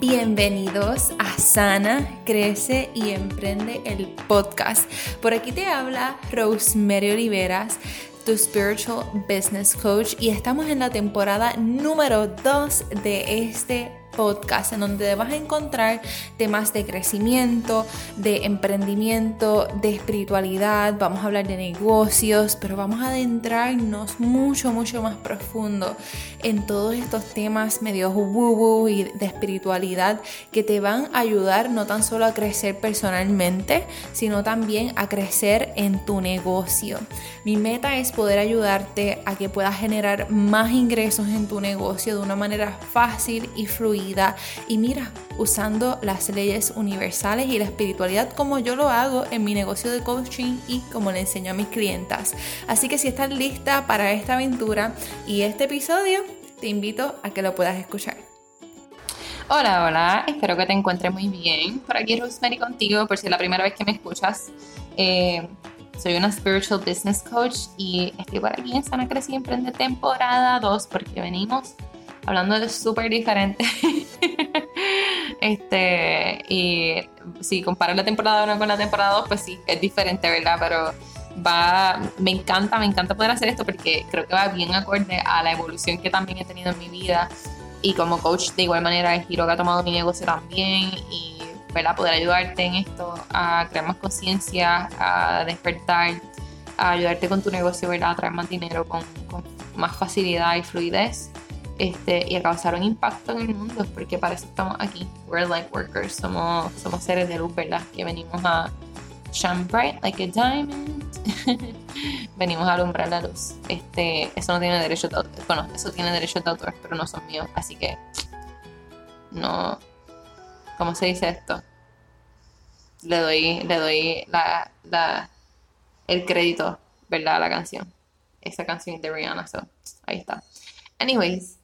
Bienvenidos a Sana, Crece y Emprende el podcast. Por aquí te habla Rosemary Oliveras, tu Spiritual Business Coach, y estamos en la temporada número 2 de este podcast en donde vas a encontrar temas de crecimiento, de emprendimiento, de espiritualidad, vamos a hablar de negocios, pero vamos a adentrarnos mucho, mucho más profundo en todos estos temas medio woo y de espiritualidad que te van a ayudar no tan solo a crecer personalmente, sino también a crecer en tu negocio. Mi meta es poder ayudarte a que puedas generar más ingresos en tu negocio de una manera fácil y fluida y mira, usando las leyes universales y la espiritualidad como yo lo hago en mi negocio de coaching y como le enseño a mis clientas. Así que si estás lista para esta aventura y este episodio, te invito a que lo puedas escuchar. Hola, hola, espero que te encuentres muy bien. Por aquí Rosemary contigo, por si es la primera vez que me escuchas. Eh, soy una Spiritual Business Coach y estoy por aquí en Sana Crecí Emprende temporada 2 porque venimos hablando de súper diferente. este, y si comparas la temporada 1 con la temporada 2, pues sí, es diferente, ¿verdad? Pero va, me encanta, me encanta poder hacer esto porque creo que va bien acorde a la evolución que también he tenido en mi vida y como coach de igual manera el giro que ha tomado mi negocio también y ¿verdad? poder ayudarte en esto a crear más conciencia, a despertar, a ayudarte con tu negocio, ¿verdad? a traer más dinero con, con más facilidad y fluidez este, y a causar un impacto en el mundo, porque para eso estamos aquí. We're light workers, somos, somos seres de luz, ¿verdad? Que venimos a shine bright like a diamond. venimos a alumbrar la luz. Este, eso no tiene derecho de autor. Bueno, eso tiene derecho de autor, pero no son míos. Así que no. ¿Cómo se dice esto? Le doy, le doy la, la, el crédito, ¿verdad? A la canción. Esa canción de Rihanna, so, ahí está. Anyways,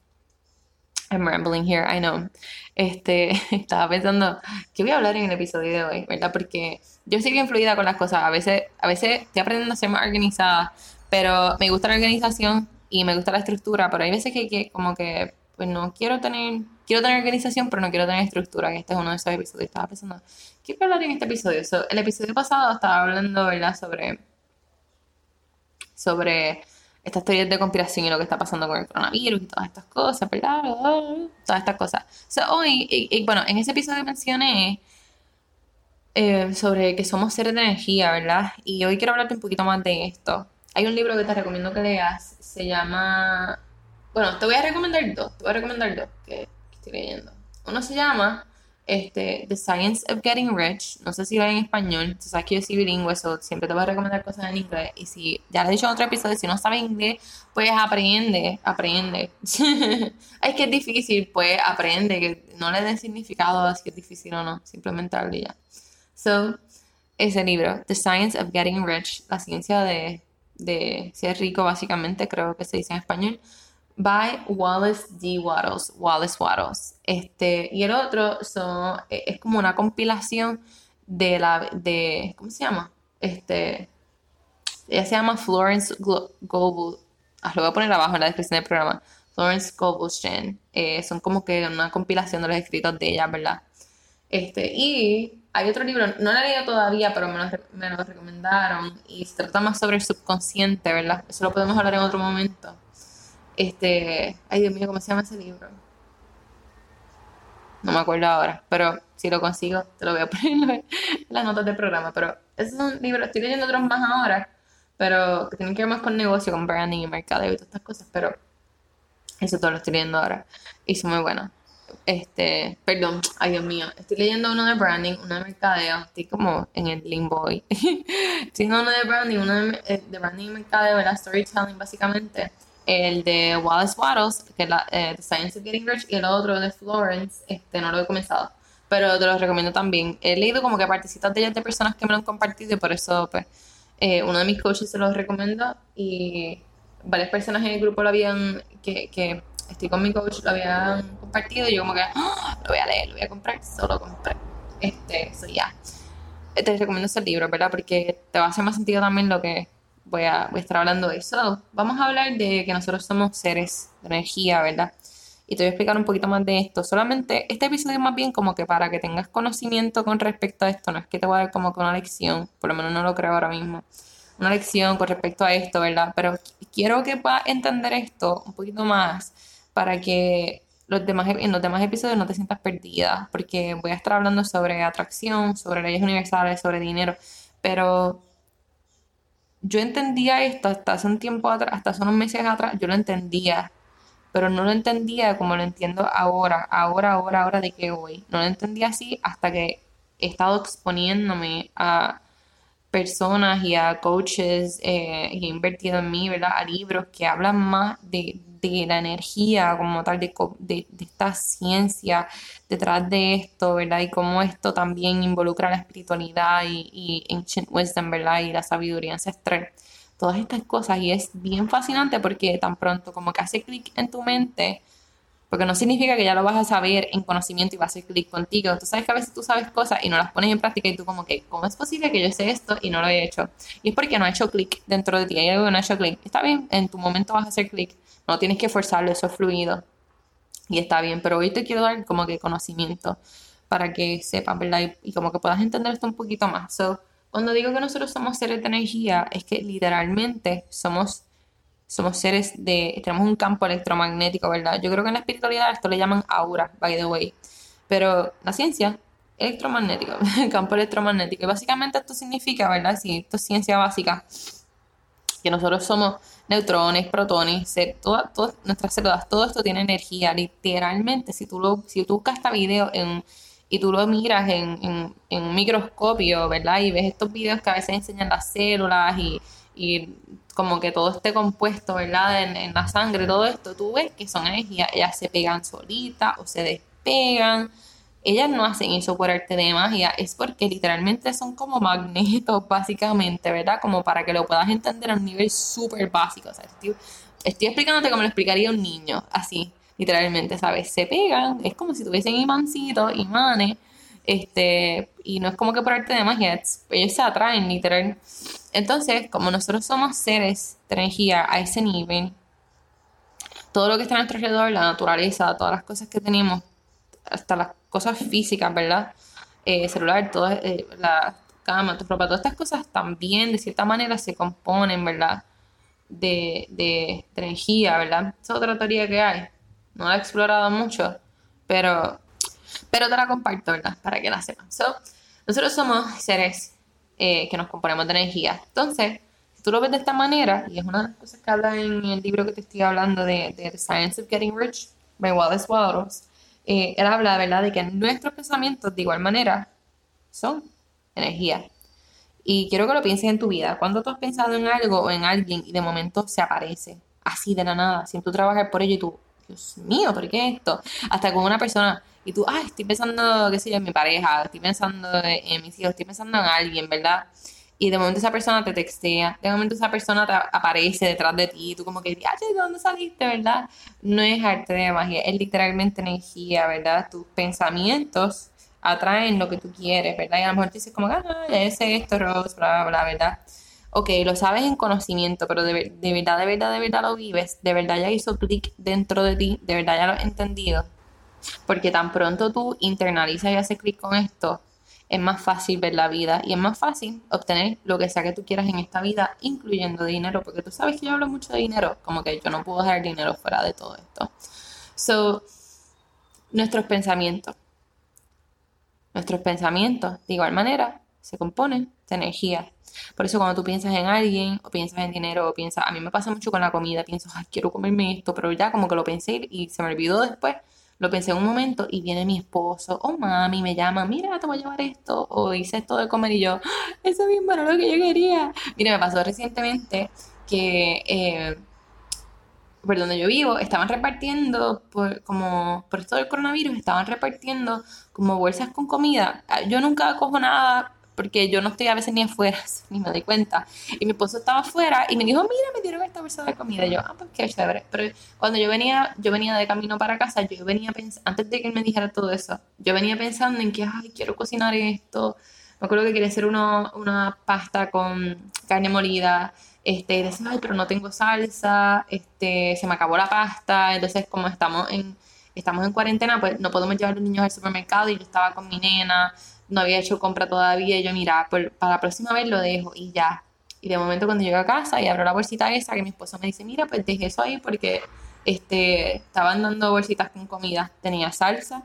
I'm rambling here, I know. Este, estaba pensando, ¿qué voy a hablar en el episodio de hoy? ¿Verdad? Porque yo soy bien fluida con las cosas. A veces, a veces estoy aprendiendo a ser más organizada, pero me gusta la organización y me gusta la estructura, pero hay veces que, que como que, pues no quiero tener, quiero tener organización, pero no quiero tener estructura, que este es uno de esos episodios. Estaba pensando, ¿qué voy a hablar en este episodio? el episodio pasado estaba hablando, ¿verdad? Sobre, sobre estas teorías de conspiración y lo que está pasando con el coronavirus y todas estas cosas, ¿verdad? Todas estas cosas. hoy, y, bueno, en ese episodio mencioné eh, sobre que somos seres de energía, ¿verdad? Y hoy quiero hablarte un poquito más de esto. Hay un libro que te recomiendo que leas, se llama... Bueno, te voy a recomendar dos, te voy a recomendar dos que estoy leyendo. Uno se llama este, The Science of Getting Rich. No sé si va en español. Tú sabes que yo soy bilingüe, so siempre te voy a recomendar cosas en inglés. Y si, ya lo he dicho en otro episodio, si no sabes inglés, pues aprende, aprende. es que es difícil, pues aprende, que no le den significado a si es difícil o no, simplemente al ya. So, ese libro, The Science of Getting Rich, la ciencia de, de ser rico, básicamente, creo que se dice en español by Wallace D. Wattles, Wallace Wattles. Este, y el otro son, e, es como una compilación de la, de, ¿cómo se llama? Este, ella se llama Florence Goble, ah, lo voy a poner abajo en la descripción del programa, Florence Gobleshen, eh, son como que una compilación de los escritos de ella, ¿verdad? Este, y hay otro libro, no lo he leído todavía, pero me lo, me lo recomendaron, y se trata más sobre el subconsciente, ¿verdad? Eso lo podemos hablar en otro momento este, ay Dios mío, ¿cómo se llama ese libro? No me acuerdo ahora, pero si lo consigo, te lo voy a poner en las notas del programa. Pero ese es un libro, estoy leyendo otros más ahora, pero que tienen que ver más con negocio, con branding y mercadeo y todas estas cosas, pero eso todo lo estoy leyendo ahora y son muy buenos. Este, perdón, ay Dios mío, estoy leyendo uno de branding, uno de mercadeo, estoy como en el limbo hoy. estoy leyendo uno de branding, uno de, de branding y mercadeo, la storytelling básicamente el de Wallace Wattles, que es la, eh, The Science of Getting Rich, y el otro de Florence, este no lo he comenzado, pero te lo recomiendo también. He leído como que participas de ellas de personas que me lo han compartido y por eso pues eh, uno de mis coaches se los recomiendo y varias personas en el grupo lo habían, que, que estoy con mi coach, lo habían compartido y yo como que ¡Ah! lo voy a leer, lo voy a comprar, solo compré. Este, eso ya. Te recomiendo ese libro, ¿verdad? Porque te va a hacer más sentido también lo que voy a, estar hablando de eso. Vamos a hablar de que nosotros somos seres de energía, ¿verdad? y te voy a explicar un poquito más de esto. Solamente este episodio más bien como que para que tengas conocimiento con respecto a esto, no es que te voy a dar como que una lección, por lo menos no lo creo ahora mismo, una lección con respecto a esto, ¿verdad? Pero quiero que puedas entender esto un poquito más para que los demás, en los demás episodios no te sientas perdida, porque voy a estar hablando sobre atracción, sobre leyes universales, sobre dinero, pero yo entendía esto hasta hace un tiempo atrás, hasta hace unos meses atrás, yo lo entendía, pero no lo entendía como lo entiendo ahora, ahora, ahora, ahora de qué voy. No lo entendía así hasta que he estado exponiéndome a personas y a coaches eh, y he invertido en mí, ¿verdad? A libros que hablan más de, de la energía como tal, de, de, esta ciencia detrás de esto, ¿verdad? Y cómo esto también involucra la espiritualidad y, ancient wisdom, ¿verdad? Y la sabiduría ancestral. Todas estas cosas. Y es bien fascinante porque tan pronto como que hace clic en tu mente, porque no significa que ya lo vas a saber en conocimiento y va a hacer clic contigo. Tú sabes que a veces tú sabes cosas y no las pones en práctica y tú como que, ¿cómo es posible que yo sé esto y no lo he hecho? Y es porque no ha hecho clic dentro de ti, hay algo que no ha hecho clic. Está bien, en tu momento vas a hacer clic, no tienes que forzarlo, eso es fluido. Y está bien, pero hoy te quiero dar como que conocimiento para que sepas, ¿verdad? Y, como que puedas entender esto un poquito más. So, cuando digo que nosotros somos seres de energía, es que literalmente somos somos seres de, tenemos un campo electromagnético, ¿verdad? Yo creo que en la espiritualidad esto le llaman aura, by the way. Pero la ciencia, electromagnético, campo electromagnético. Y básicamente esto significa, ¿verdad? Si esto es ciencia básica, que nosotros somos neutrones, protones, todas, nuestras células, todo esto tiene energía, literalmente. Si tú, lo, si tú buscas este video en, y tú lo miras en, en, en, un microscopio, ¿verdad? Y ves estos videos que a veces enseñan las células y, como que todo esté compuesto, ¿verdad? En, la sangre, todo esto, tú ves que son energías, ellas se pegan solitas o se despegan. Ellas no hacen eso por arte de magia, es porque literalmente son como magnetos, básicamente, ¿verdad? Como para que lo puedas entender a un nivel súper básico. O sea, estoy, estoy explicándote como lo explicaría un niño, así, literalmente, ¿sabes? Se pegan, es como si tuviesen imancitos, imanes, este, y no es como que por arte de magia, ellos se atraen, literal. Entonces, como nosotros somos seres de energía a ese nivel, todo lo que está a nuestro alrededor, la naturaleza, todas las cosas que tenemos, hasta las cosas físicas, ¿verdad? Eh, celular, toda eh, la cama, tu ropa, todas estas cosas también de cierta manera se componen, ¿verdad? De, de, energía, ¿verdad? Es otra teoría que hay. No la he explorado mucho, pero pero te la comparto, ¿verdad? Para que la sepan. So, nosotros somos seres eh, que nos componemos de energía. Entonces, si tú lo ves de esta manera, y es una de las cosas que habla en el libro que te estoy hablando de, The Science of Getting Rich, by Wallace Wattles, eh, él habla, ¿verdad?, de que nuestros pensamientos, de igual manera, son energía. Y quiero que lo pienses en tu vida. Cuando tú has pensado en algo o en alguien y de momento se aparece, así de la nada, sin tú trabajar por ello y tú, Dios mío, ¿por qué esto? Hasta con una persona y tú, ah, estoy pensando, qué sé yo, en mi pareja, estoy pensando en mis hijos, estoy pensando en alguien, ¿verdad? Y de momento esa persona te textea, de momento esa persona aparece detrás de ti, y tú como que, ¿de dónde saliste, verdad? No es arte de magia, es literalmente energía, ¿verdad? Tus pensamientos atraen lo que tú quieres, ¿verdad? Y a lo mejor dices como, ah, ya sé esto, Rose, bla, bla, bla, ¿verdad? ok, lo sabes en conocimiento, pero de, de, verdad, de verdad, de verdad lo vives, de verdad ya hizo clic dentro de ti, de verdad ya lo has entendido, porque tan pronto tú internalizas y haces clic con esto, es más fácil ver la vida y es más fácil obtener lo que sea que tú quieras en esta vida, incluyendo dinero, porque tú sabes que yo hablo mucho de dinero, como que yo no puedo dejar dinero fuera de todo esto. So, nuestros pensamientos. Nuestros pensamientos, de igual manera, se componen de energía. Por eso cuando tú piensas en alguien, o piensas en dinero, o piensas, a mí me pasa mucho con la comida, pienso, ay, quiero comerme esto, pero ya como que lo pensé y se me olvidó después, lo pensé en un momento y viene mi esposo o mami me llama, mira, te voy a llevar esto o hice esto de comer y yo, eso es bien bueno lo que yo quería. Mira, me pasó recientemente que eh, por donde yo vivo estaban repartiendo, por, como por esto del coronavirus, estaban repartiendo como bolsas con comida. Yo nunca cojo nada porque yo no estoy a veces ni afuera, ni me doy cuenta. Y mi esposo estaba afuera y me dijo, mira, me dieron esta bolsa de comida. Y yo, ah, pues qué chévere. Pero cuando yo venía, yo venía de camino para casa, yo venía pensando, antes de que él me dijera todo eso, yo venía pensando en que, ay, quiero cocinar esto. Me acuerdo que quería hacer uno, una pasta con carne molida. Este, y decía, ay, pero no tengo salsa, este, se me acabó la pasta. Entonces, como estamos en estamos en cuarentena, pues no podemos llevar los niños al supermercado y yo estaba con mi nena, no había hecho compra todavía y yo, mira, para la próxima vez lo dejo y ya. Y de momento cuando llego a casa y abro la bolsita esa, que mi esposo me dice, mira, pues dejé eso ahí porque este, estaban dando bolsitas con comida. Tenía salsa,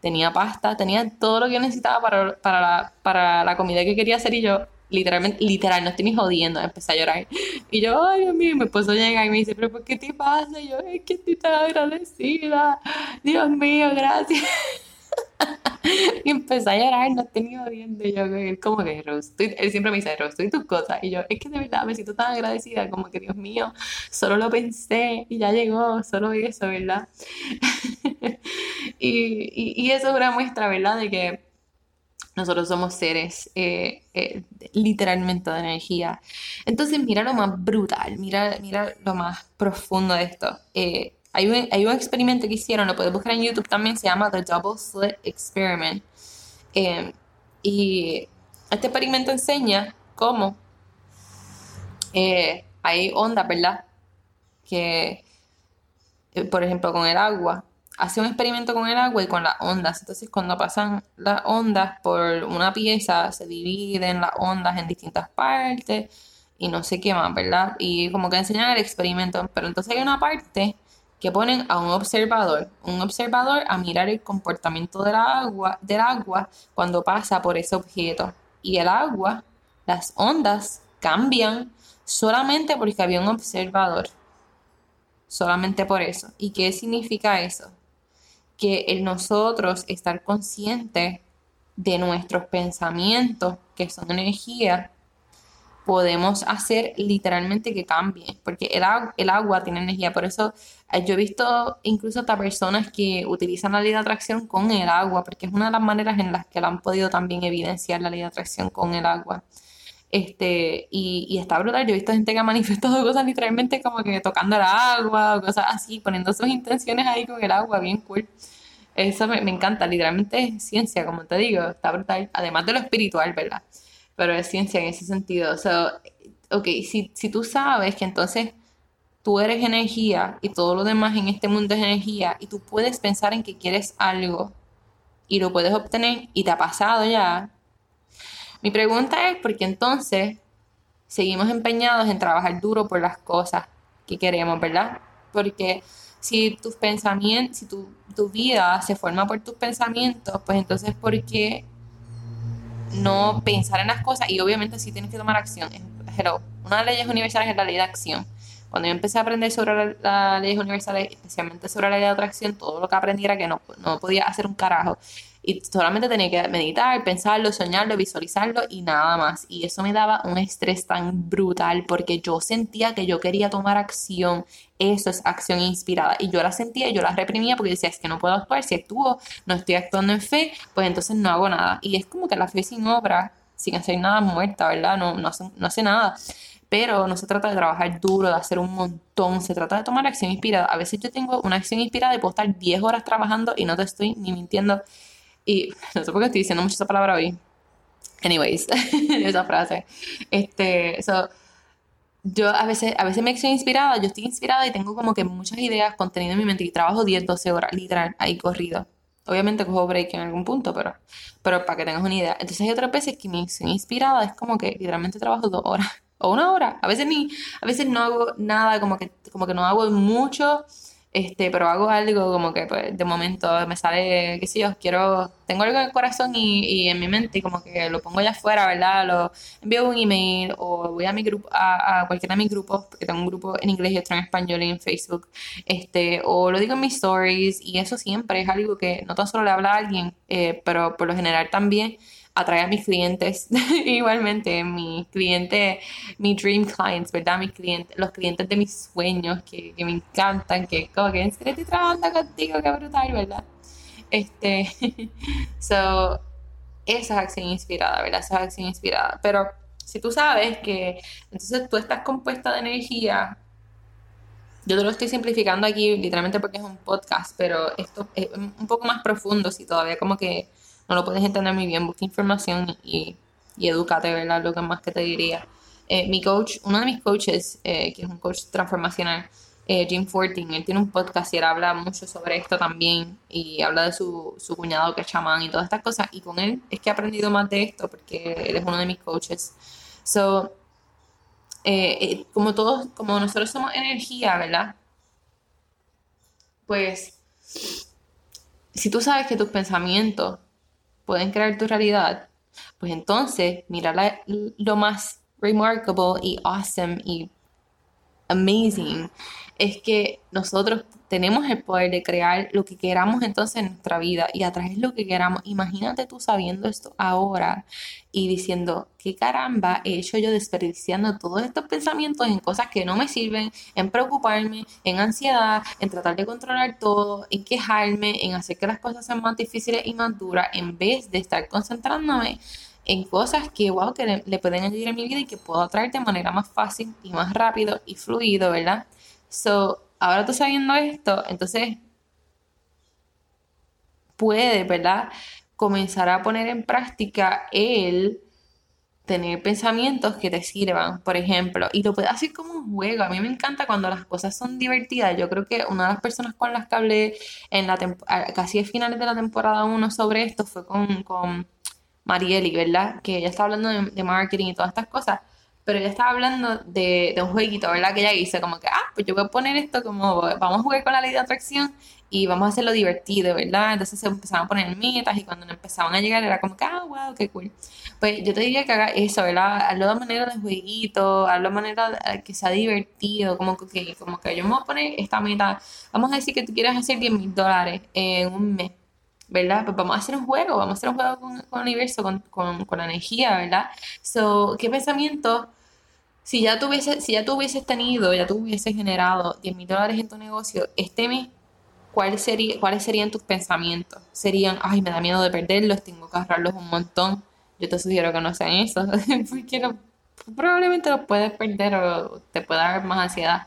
tenía pasta, tenía todo lo que yo necesitaba para, para, la, para la comida que quería hacer y yo, literalmente, literal, no estoy ni jodiendo, empecé a llorar. Y yo, ay Dios mío, mi esposo llega y me dice, pero ¿por qué te pasa? Y yo, es que estoy tan agradecida. Dios mío, gracias. y empecé a llorar, no tenía dientes. Yo, como que, Rose, él siempre me dice, Rose, estoy tus cosas. Y yo, es que de verdad me siento tan agradecida, como que, Dios mío, solo lo pensé y ya llegó, solo eso, ¿verdad? y, y, eso es una muestra, ¿verdad? De que nosotros somos seres eh, eh, literalmente de energía. Entonces, mira lo más brutal, mira, mira lo más profundo de esto. Eh, hay un, hay un experimento que hicieron, lo puedes buscar en YouTube también, se llama The Double Slit Experiment. Eh, y este experimento enseña cómo eh, hay ondas, ¿verdad? Que, eh, por ejemplo, con el agua, hace un experimento con el agua y con las ondas. Entonces, cuando pasan las ondas por una pieza, se dividen las ondas en distintas partes y no sé qué más, ¿verdad? Y como que enseñan el experimento. Pero entonces hay una parte que ponen a un observador, un observador a mirar el comportamiento del agua, del agua cuando pasa por ese objeto. Y el agua, las ondas cambian solamente porque había un observador. Solamente por eso. ¿Y qué significa eso? Que nosotros estar consciente de nuestros pensamientos, que son energía, podemos hacer literalmente que cambie, porque el, el agua tiene energía, por eso eh, yo he visto incluso hasta personas que utilizan la ley de atracción con el agua, porque es una de las maneras en las que la han podido también evidenciar la ley de atracción con el agua. Este, y, y está brutal, yo he visto gente que ha manifestado cosas literalmente como que tocando el agua o cosas así, poniendo sus intenciones ahí con el agua, bien cool. Eso me, me encanta, literalmente es ciencia, como te digo, está brutal, además de lo espiritual, ¿verdad? Pero es ciencia en ese sentido. O sea, ok, si, si tú sabes que entonces tú eres energía y todo lo demás en este mundo es energía y tú puedes pensar en que quieres algo y lo puedes obtener y te ha pasado ya. Mi pregunta es, ¿por qué entonces seguimos empeñados en trabajar duro por las cosas que queremos, verdad? Porque si tus pensamientos, si tu, tu vida se forma por tus pensamientos, pues entonces ¿por qué no pensar en las cosas y obviamente sí tienes que tomar acción. Pero una de las leyes universales es la ley de acción. Cuando yo empecé a aprender sobre las leyes universales, especialmente sobre la ley de atracción, todo lo que aprendí era que no, no podía hacer un carajo. Y solamente tenía que meditar, pensarlo, soñarlo, visualizarlo y nada más. Y eso me daba un estrés tan brutal porque yo sentía que yo quería tomar acción. Eso es acción inspirada. Y yo la sentía, yo la reprimía porque decía, es que no puedo actuar. Si actúo, no estoy actuando en fe, pues entonces no hago nada. Y es como que la fe sin obra, sin hacer nada muerta, ¿verdad? No, no, hace, no hace nada pero no se trata de trabajar duro, de hacer un montón, se trata de tomar acción inspirada. A veces yo tengo una acción inspirada y puedo estar 10 horas trabajando y no te estoy ni mintiendo. Y no sé por qué estoy diciendo mucho esa palabra hoy. Anyways, esa frase. Este, so, yo a veces, a veces me estoy inspirada, yo estoy inspirada y tengo como que muchas ideas, contenido en mi mente y trabajo 10, 12 horas, literal, ahí corrido. Obviamente cojo break en algún punto, pero, pero para que tengas una idea. Entonces hay otras veces que me estoy inspirada, es como que literalmente trabajo dos horas o una hora. A veces ni, a veces no hago nada, como que, como que no hago mucho este, pero hago algo como que pues, de momento me sale, qué sé yo, quiero, tengo algo en el corazón y, y en mi mente y como que lo pongo allá afuera, ¿verdad? Lo envío un email o voy a mi grupo, a, a cualquiera de mis grupos, porque tengo un grupo en inglés y otro en español y en Facebook, este, o lo digo en mis stories y eso siempre es algo que no tan solo le habla a alguien, eh, pero por lo general también atrae a mis clientes igualmente, mi cliente, mi dream clients, ¿verdad? Mis clientes, los clientes de mis sueños que, que me encantan, que como que en serio estoy trabajando contigo, qué brutal, ¿verdad? Este, so, esa es acción inspirada, ¿verdad? Esa es acción inspirada. Pero si tú sabes que entonces tú estás compuesta de energía, yo te lo estoy simplificando aquí literalmente porque es un podcast, pero esto es un poco más profundo si todavía como que no lo puedes entender muy bien, busca información y, y edúcate, ¿verdad? Lo que más que te diría. Eh, mi coach, uno de mis coaches, eh, que es un coach transformacional, eh, Jim Fortin, él tiene un podcast y él habla mucho sobre esto también y habla de su, su cuñado que es chamán y todas estas cosas y con él es que he aprendido más de esto porque él es uno de mis coaches. So, eh, eh, como todos, como nosotros somos energía, ¿verdad? Pues, si tú sabes que tus pensamientos pueden crear tu realidad, pues entonces mira lo más remarkable y awesome y amazing es que nosotros tenemos el poder de crear lo que queramos entonces en nuestra vida y atraer lo que queramos. Imagínate tú sabiendo esto ahora y diciendo, ¿qué caramba he hecho yo desperdiciando todos estos pensamientos en cosas que no me sirven, en preocuparme, en ansiedad, en tratar de controlar todo, en quejarme, en hacer que las cosas sean más difíciles y más duras, en vez de estar concentrándome en cosas que, wow, que le, pueden añadir a mi vida y que puedo atraer de manera más fácil y más rápido y fluido, ¿verdad? So, ahora tú sabiendo esto, entonces puede, ¿verdad? Comenzar a poner en práctica el tener pensamientos que te sirvan, por ejemplo, y lo puedes hacer como un juego. A mí me encanta cuando las cosas son divertidas. Yo creo que una de las personas con las que hablé en la casi a finales de la temporada 1 sobre esto fue con Marieli, ¿verdad? Que ella está hablando de, marketing y todas estas cosas pero ella estaba hablando de, de, un jueguito, ¿verdad? Que ella hizo como que, ah, pues yo voy a poner esto como, vamos a jugar con la ley de atracción y vamos a hacerlo divertido, ¿verdad? Entonces se empezaban a poner metas y cuando empezaban a llegar era como que, ah, wow, qué cool. Pues yo te diría que haga eso, ¿verdad? Hazlo de manera de jueguito, hazlo de manera que sea divertido, como que, como que yo me voy a poner esta meta, vamos a decir que tú quieres hacer 10 mil dólares en un mes. ¿Verdad? Pues vamos a hacer un juego, vamos a hacer un juego con, el universo, con, con, con, la energía, ¿verdad? So, ¿qué pensamiento si ya, tuviese, si ya tuvieses tenido, ya tuvieses generado 10 mil dólares en tu negocio, este mes, ¿cuál sería, ¿cuáles serían tus pensamientos? Serían, ay, me da miedo de perderlos, tengo que ahorrarlos un montón. Yo te sugiero que no sean esos, porque probablemente los puedes perder o te puede dar más ansiedad.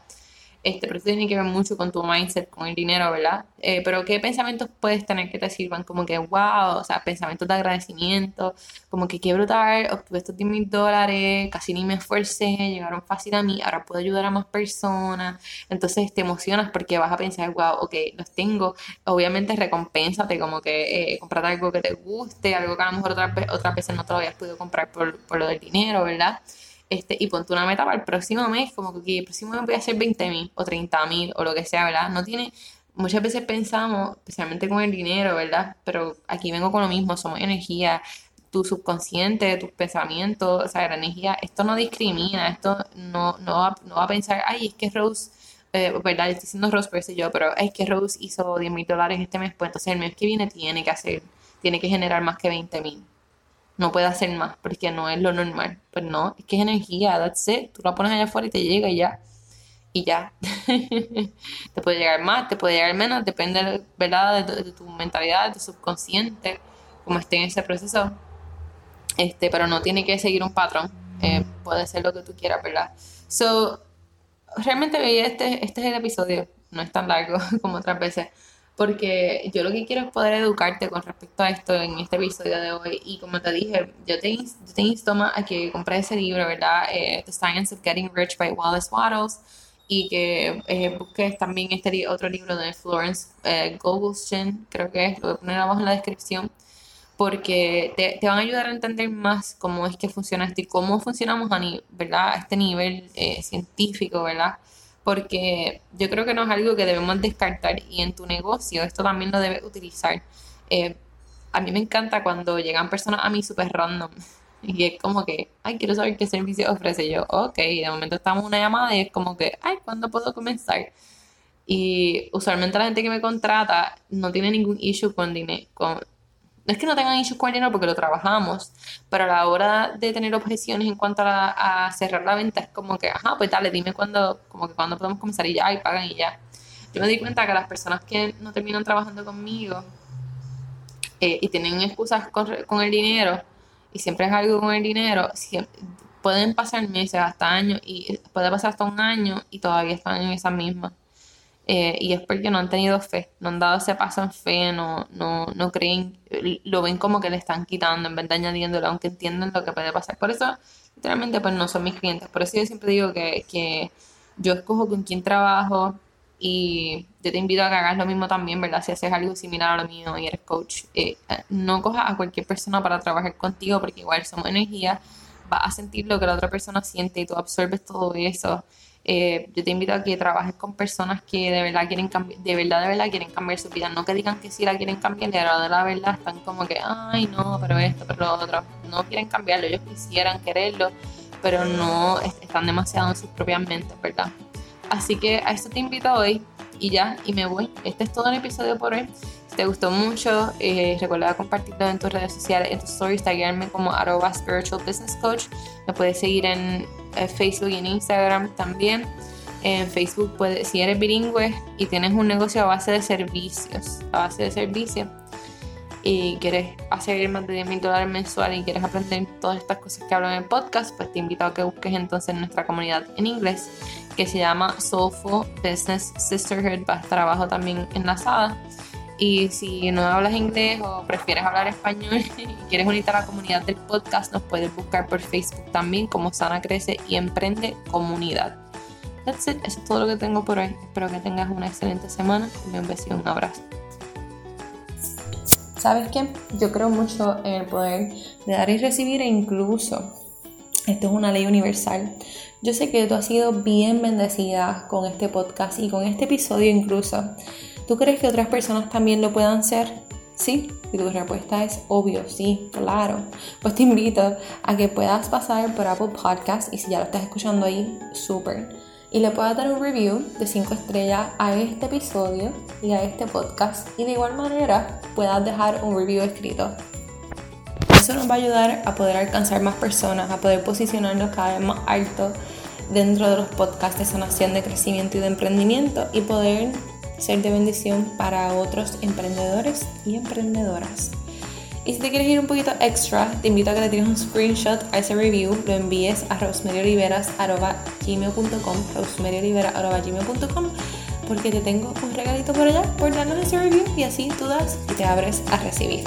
Este, pero eso tiene que ver mucho con tu mindset, con el dinero, ¿verdad? Eh, pero ¿qué pensamientos puedes tener que te sirvan? Como que, wow, o sea, pensamientos de agradecimiento, como que qué brutal, obtuve estos 10 mil dólares, casi ni me esforcé, llegaron fácil a mí, ahora puedo ayudar a más personas. Entonces te emocionas porque vas a pensar, wow, ok, los tengo. Obviamente recompénsate, como que eh, algo que te guste, algo que a lo mejor otras otra veces no te lo habías podido comprar por, por lo del dinero, ¿verdad? Este, y ponte una meta para el próximo mes, como que el próximo mes voy a hacer 20 mil o 30 mil o lo que sea, ¿verdad? No tiene, muchas veces pensamos, especialmente con el dinero, ¿verdad? Pero aquí vengo con lo mismo, somos energía, tu subconsciente, tus pensamientos, o sea, la energía, esto no discrimina, esto no, no, va, no va a pensar, ay, es que Rose, eh, ¿verdad? Estoy diciendo Rose, pero yo, pero es que Rose hizo 10 mil dólares este mes, pues entonces el mes que viene tiene que hacer, tiene que generar más que 20 mil no puede hacer más porque no es lo normal. Pues no, es que es energía, that's it. Tú la pones allá afuera y te llega y ya. Y ya. te puede llegar más, te puede llegar menos, depende, ¿verdad? De, tu mentalidad, de tu subconsciente, como esté en ese proceso. Este, pero no tiene que seguir un patrón. Eh, puede ser lo que tú quieras, ¿verdad? So, realmente este, este es el episodio. No es tan largo como otras veces porque yo lo que quiero es poder educarte con respecto a esto en este episodio de hoy. Y como te dije, yo te, yo te insto a que compres ese libro, ¿verdad? Eh, The Science of Getting Rich by Wallace Wattles. Y que eh, busques también este otro libro de Florence eh, creo que es, lo voy a poner abajo en la descripción, porque te, te, van a ayudar a entender más cómo es que funciona esto y cómo funcionamos a, ¿verdad? a este nivel eh, científico, ¿verdad? Porque yo creo que no es algo que debemos descartar y en tu negocio esto también lo debes utilizar. Eh, a mí me encanta cuando llegan personas a mí súper random y es como que, ay, quiero saber qué servicio ofrece yo. Ok, de momento estamos en una llamada y es como que, ay, ¿cuándo puedo comenzar? Y usualmente la gente que me contrata no tiene ningún issue con con, no es que no tengan issues con el dinero porque lo trabajamos, pero a la hora de tener objeciones en cuanto a, cerrar la venta es como que, ajá, pues dale, dime cuándo, como que cuándo podemos comenzar y ya, y pagan y ya. Yo me di cuenta que las personas que no terminan trabajando conmigo eh, y tienen excusas con, con, el dinero, y siempre es algo con el dinero, pueden pasar meses, hasta años, y puede pasar hasta un año y todavía están en esa misma. Eh, y es porque no han tenido fe, no han dado ese paso en fe, no, no, no creen, lo ven como que le están quitando en vez de añadiéndolo, aunque entienden lo que puede pasar. Por eso, literalmente, pues no son mis clientes. Por eso yo siempre digo que, que yo escojo con quién trabajo, Y yo te invito a que hagas lo mismo también, ¿verdad? Si haces algo similar a lo mío y eres coach, eh, no cojas a cualquier persona para trabajar contigo porque igual somos energía, vas a sentir lo que la otra persona siente y tú absorbes todo eso. Eh, yo te invito a que trabajes con personas que de verdad quieren de verdad, de verdad quieren cambiar su vida. No que digan que sí la quieren cambiar, la, de la verdad están como que, ay, no, pero esto, pero lo otro. No quieren cambiarlo, ellos quisieran quererlo, pero no están demasiado en sus propias mentes, ¿verdad? Así que a esto te invito hoy y ya, y me voy. Este es todo el episodio por hoy. Te gustó mucho, eh, recuerda compartirlo en tus redes sociales, en tus stories, taguearme como arroba spiritual business coach. Me puedes seguir en eh, Facebook y en Instagram también. En Facebook, puedes, si eres bilingüe y tienes un negocio a base de servicios, a base de servicios, y quieres hacer más de 10 mil dólares mensuales y quieres aprender todas estas cosas que hablo en el podcast, pues te invito a que busques entonces nuestra comunidad en inglés que se llama Soulful Business Sisterhood. Va a también enlazada. Y si no hablas inglés o prefieres hablar español y quieres unirte a la comunidad del podcast, nos puedes buscar por Facebook también como Sana Crece y Emprende Comunidad. That's it. Eso es todo lo que tengo por hoy. Espero que tengas una excelente semana. Un beso y un abrazo. ¿Sabes qué? Yo creo mucho en el poder de dar y recibir e incluso esto es una ley universal. Yo sé que tú has sido bien bendecida con este podcast y con este episodio incluso. ¿Tú crees que otras personas también lo puedan ser? Sí, y tu respuesta es obvio, sí, claro. Pues te invito a que puedas pasar por Apple Podcast y si ya lo estás escuchando ahí, súper. Y le puedas dar un review de 5 estrellas a este episodio y a este podcast. Y de igual manera puedas dejar un review escrito. Eso nos va a ayudar a poder alcanzar más personas, a poder posicionarnos cada vez más alto dentro de los podcasts de sanación, de crecimiento y de emprendimiento y poder ser de bendición para otros emprendedores y emprendedoras. Y si te quieres ir un poquito extra, te invito a que le tires un screenshot a ese review, lo envíes a rosemerioliveras.gmail.com rosemerioliveras.gmail.com porque te tengo un regalito por allá por darnos ese review y así tú das y te abres a recibir.